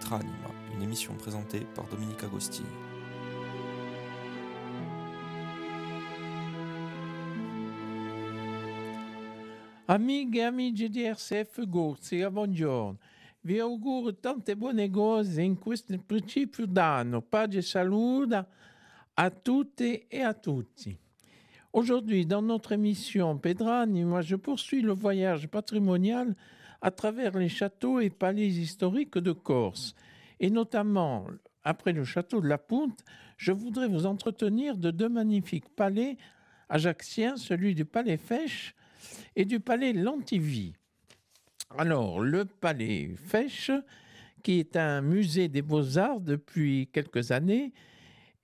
Petra Anima, une émission présentée par Dominique Agostini. Amiche e amici di RCF Gorzia, buongiorno. Vi auguro tante buone cose in questo principio d'anno. Pace et salute à toutes et à tous. Aujourd'hui, dans notre émission Pedrani, moi je poursuis le voyage patrimonial à travers les châteaux et palais historiques de Corse. Et notamment, après le château de la Punte, je voudrais vous entretenir de deux magnifiques palais ajacciens, celui du palais Fèche et du palais Lantivie. Alors, le palais Fèche, qui est un musée des beaux-arts depuis quelques années,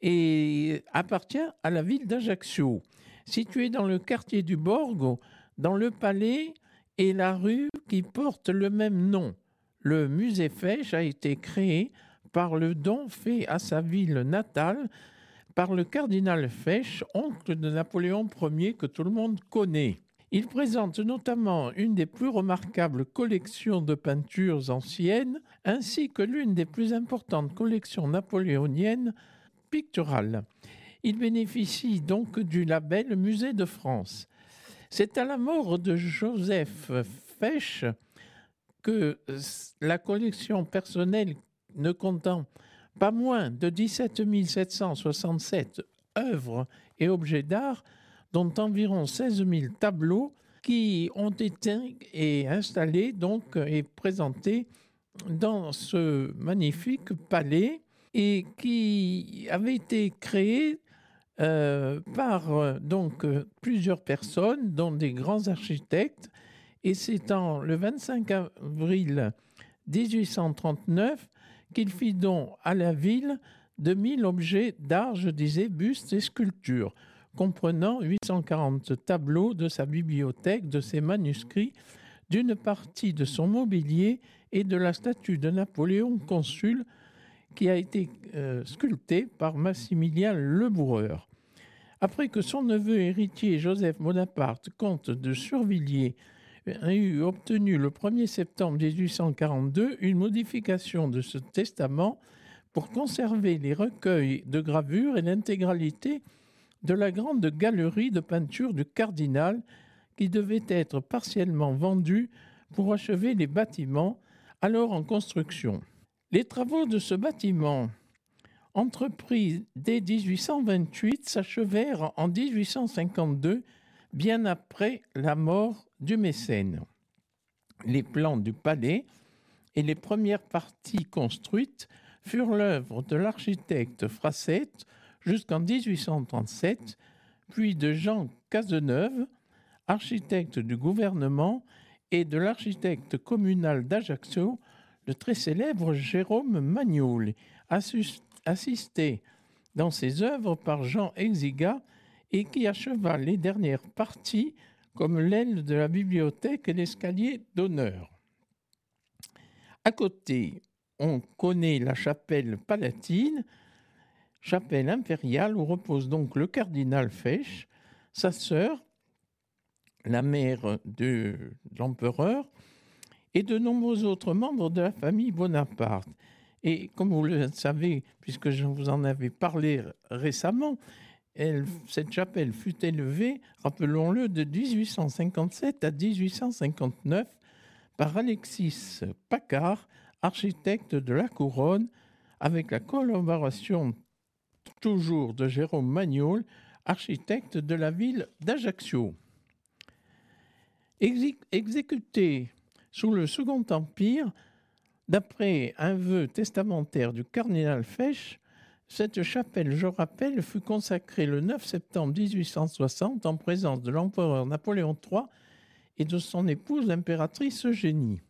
et appartient à la ville d'Ajaccio. Situé dans le quartier du Borgo, dans le palais et la rue qui porte le même nom. Le musée Fèche a été créé par le don fait à sa ville natale par le cardinal Fèche, oncle de Napoléon Ier que tout le monde connaît. Il présente notamment une des plus remarquables collections de peintures anciennes, ainsi que l'une des plus importantes collections napoléoniennes picturales. Il bénéficie donc du label Musée de France. C'est à la mort de Joseph Fèche que la collection personnelle ne comptant pas moins de 17 767 œuvres et objets d'art dont environ 16 000 tableaux qui ont été et installés donc et présentés dans ce magnifique palais et qui avait été créé euh, par donc plusieurs personnes, dont des grands architectes. Et c'est en le 25 avril 1839 qu'il fit don à la ville de 1000 objets d'art, je disais, bustes et sculptures comprenant 840 tableaux de sa bibliothèque, de ses manuscrits, d'une partie de son mobilier et de la statue de Napoléon consul qui a été euh, sculptée par Maximilien Leboureur. Après que son neveu héritier Joseph Bonaparte, comte de Survilliers, a eu obtenu le 1er septembre 1842 une modification de ce testament pour conserver les recueils de gravures et l'intégralité de la grande galerie de peinture du cardinal qui devait être partiellement vendue pour achever les bâtiments alors en construction. Les travaux de ce bâtiment, entrepris dès 1828, s'achevèrent en 1852, bien après la mort du mécène. Les plans du palais et les premières parties construites furent l'œuvre de l'architecte Fracette jusqu'en 1837, puis de Jean Cazeneuve, architecte du gouvernement, et de l'architecte communal d'Ajaccio, le très célèbre Jérôme Magnol, assisté dans ses œuvres par Jean Exiga et qui acheva les dernières parties comme l'aile de la bibliothèque et l'escalier d'honneur. À côté, on connaît la chapelle palatine, chapelle impériale où repose donc le cardinal Fesch, sa sœur, la mère de l'empereur, et de nombreux autres membres de la famille Bonaparte. Et comme vous le savez, puisque je vous en avais parlé récemment, cette chapelle fut élevée, rappelons-le, de 1857 à 1859 par Alexis Paccard, architecte de la couronne, avec la collaboration toujours de Jérôme Magnol, architecte de la ville d'Ajaccio. Exécuté sous le Second Empire, d'après un vœu testamentaire du cardinal Fesch, cette chapelle, je rappelle, fut consacrée le 9 septembre 1860 en présence de l'empereur Napoléon III et de son épouse l'impératrice Eugénie.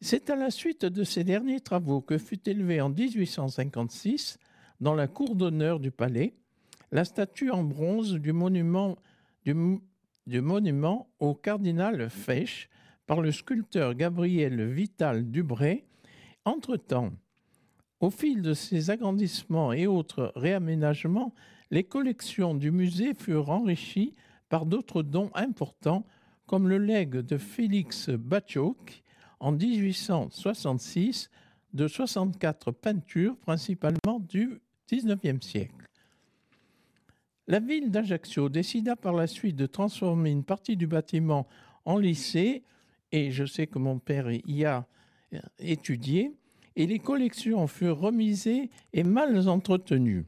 C'est à la suite de ces derniers travaux que fut élevée en 1856 dans la cour d'honneur du palais, la statue en bronze du monument, du, monument au cardinal Fesch par le sculpteur Gabriel Vital Dubray. Entre-temps, au fil de ces agrandissements et autres réaménagements, les collections du musée furent enrichies par d'autres dons importants, comme le legs de Félix Batchouk en 1866 de 64 peintures, principalement du XIXe siècle. La ville d'Ajaccio décida par la suite de transformer une partie du bâtiment en lycée, et je sais que mon père y a étudié, et les collections furent remisées et mal entretenues.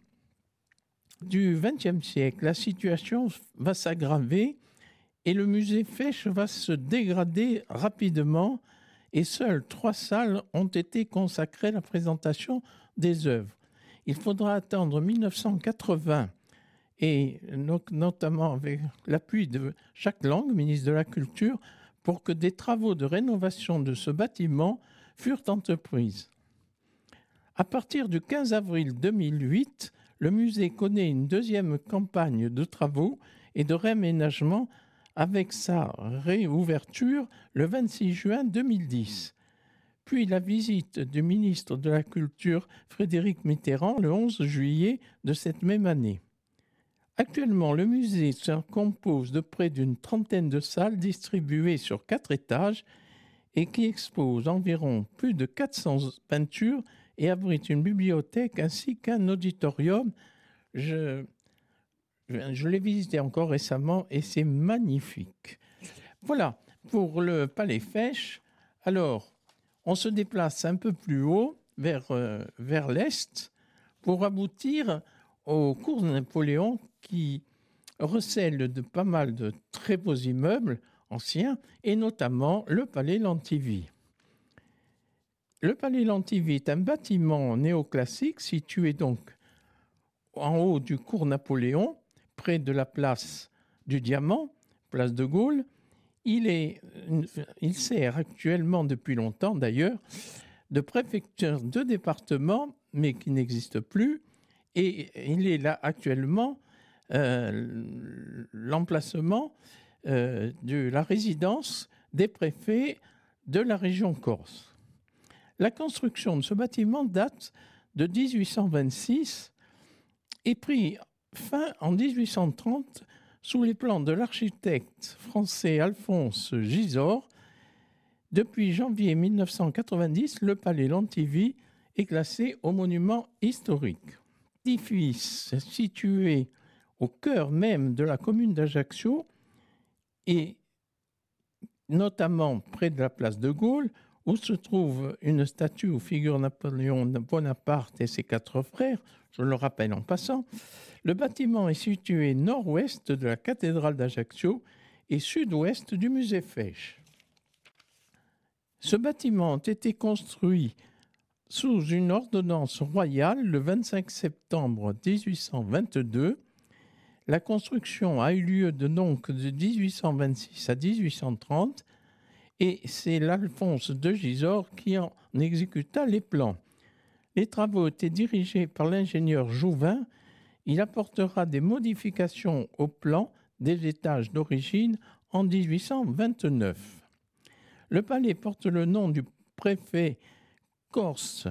Du XXe siècle, la situation va s'aggraver et le musée Fesch va se dégrader rapidement et seules trois salles ont été consacrées à la présentation des œuvres. Il faudra attendre 1980 et notamment avec l'appui de Jacques Lang, ministre de la Culture, pour que des travaux de rénovation de ce bâtiment furent entreprises. À partir du 15 avril 2008, le musée connaît une deuxième campagne de travaux et de réaménagement avec sa réouverture le 26 juin 2010, puis la visite du ministre de la Culture Frédéric Mitterrand le 11 juillet de cette même année. Actuellement, le musée se compose de près d'une trentaine de salles distribuées sur quatre étages et qui exposent environ plus de 400 peintures et abrite une bibliothèque ainsi qu'un auditorium. Je, l'ai visité encore récemment et c'est magnifique. Voilà pour le Palais Fèche. Alors, on se déplace un peu plus haut vers, euh, vers l'est pour aboutir au cours de Napoléon qui recèle de pas mal de très beaux immeubles anciens et notamment le Palais Lantivie. Le Palais Lantivie est un bâtiment néoclassique situé donc en haut du cours Napoléon près de la place du Diamant, place de Gaulle. Il sert actuellement depuis longtemps d'ailleurs de préfecture de département, mais qui n'existe plus. Et il est là actuellement euh, l'emplacement euh, de la résidence des préfets de la région Corse. La construction de ce bâtiment date de 1826 et prit fin en 1830 sous les plans de l'architecte français Alphonse Gisors. Depuis janvier 1990, le palais Lantivie est classé au monument historique. Situé au cœur même de la commune d'Ajaccio et notamment près de la place de Gaulle, où se trouve une statue où figure Napoléon Bonaparte et ses quatre frères, je le rappelle en passant, le bâtiment est situé nord-ouest de la cathédrale d'Ajaccio et sud-ouest du musée Fesch. Ce bâtiment a été construit sous une ordonnance royale le 25 septembre 1822. La construction a eu lieu de donc de 1826 à 1830 et c'est l'Alphonse de Gisors qui en exécuta les plans. Les travaux étaient dirigés par l'ingénieur Jouvin il apportera des modifications au plan des étages d'origine en 1829. Le palais porte le nom du préfet corse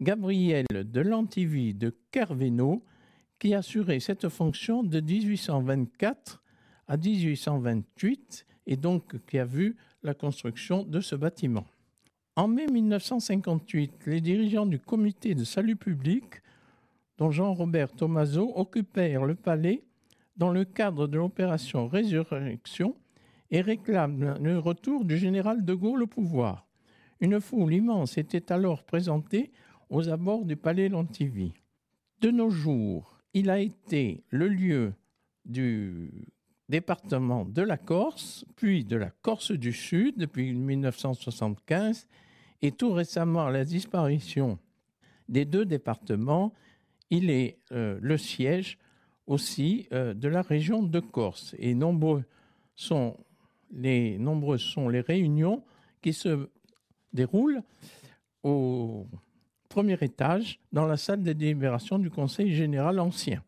Gabriel de Lantivie de Kerveno, qui assurait cette fonction de 1824 à 1828 et donc qui a vu la construction de ce bâtiment. En mai 1958, les dirigeants du comité de salut public dont Jean-Robert Tomaso occupèrent le palais dans le cadre de l'opération Résurrection et réclament le retour du général de Gaulle au pouvoir. Une foule immense était alors présentée aux abords du palais Lantivie. De nos jours, il a été le lieu du département de la Corse, puis de la Corse du Sud depuis 1975, et tout récemment la disparition des deux départements il est euh, le siège aussi euh, de la région de Corse. Et nombreuses sont les réunions qui se déroulent au premier étage dans la salle de délibération du Conseil général ancien.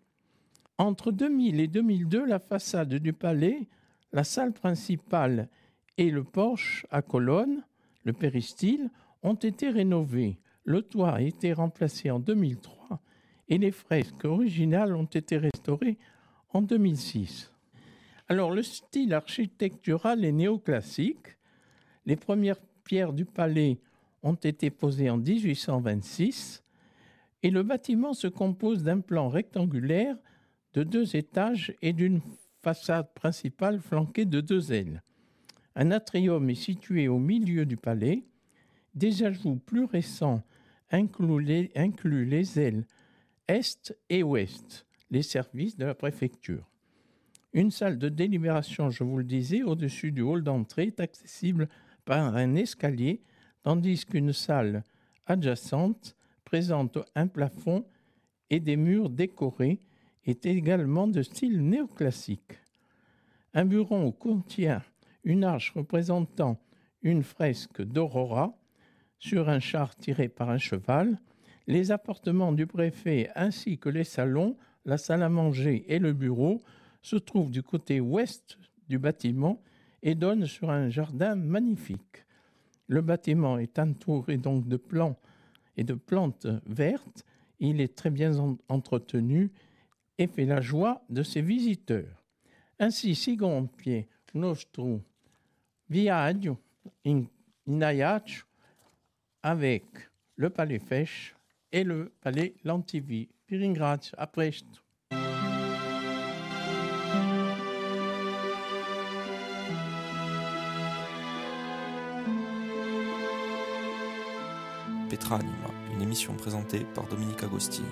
Entre 2000 et 2002, la façade du palais, la salle principale et le porche à colonnes, le péristyle, ont été rénovés. Le toit a été remplacé en 2003 et les fresques originales ont été restaurées en 2006. Alors le style architectural est néoclassique. Les premières pierres du palais ont été posées en 1826 et le bâtiment se compose d'un plan rectangulaire de deux étages et d'une façade principale flanquée de deux ailes. Un atrium est situé au milieu du palais. Des ajouts plus récents incluent les, incluent les ailes est et ouest, les services de la préfecture. Une salle de délibération, je vous le disais, au-dessus du hall d'entrée est accessible par un escalier, tandis qu'une salle adjacente présente un plafond et des murs décorés est également de style néoclassique. Un bureau contient une arche représentant une fresque d'Aurora sur un char tiré par un cheval. Les appartements du préfet ainsi que les salons, la salle à manger et le bureau se trouvent du côté ouest du bâtiment et donnent sur un jardin magnifique. Le bâtiment est entouré donc de plants et de plantes vertes. Il est très bien en- entretenu et fait la joie de ses visiteurs. Ainsi, Sigonpie, nostro viaggio in, avec le Palais Fesch et le Palais Lantivi. Vi ringrazio. Une émission présentée par Dominique Agostini.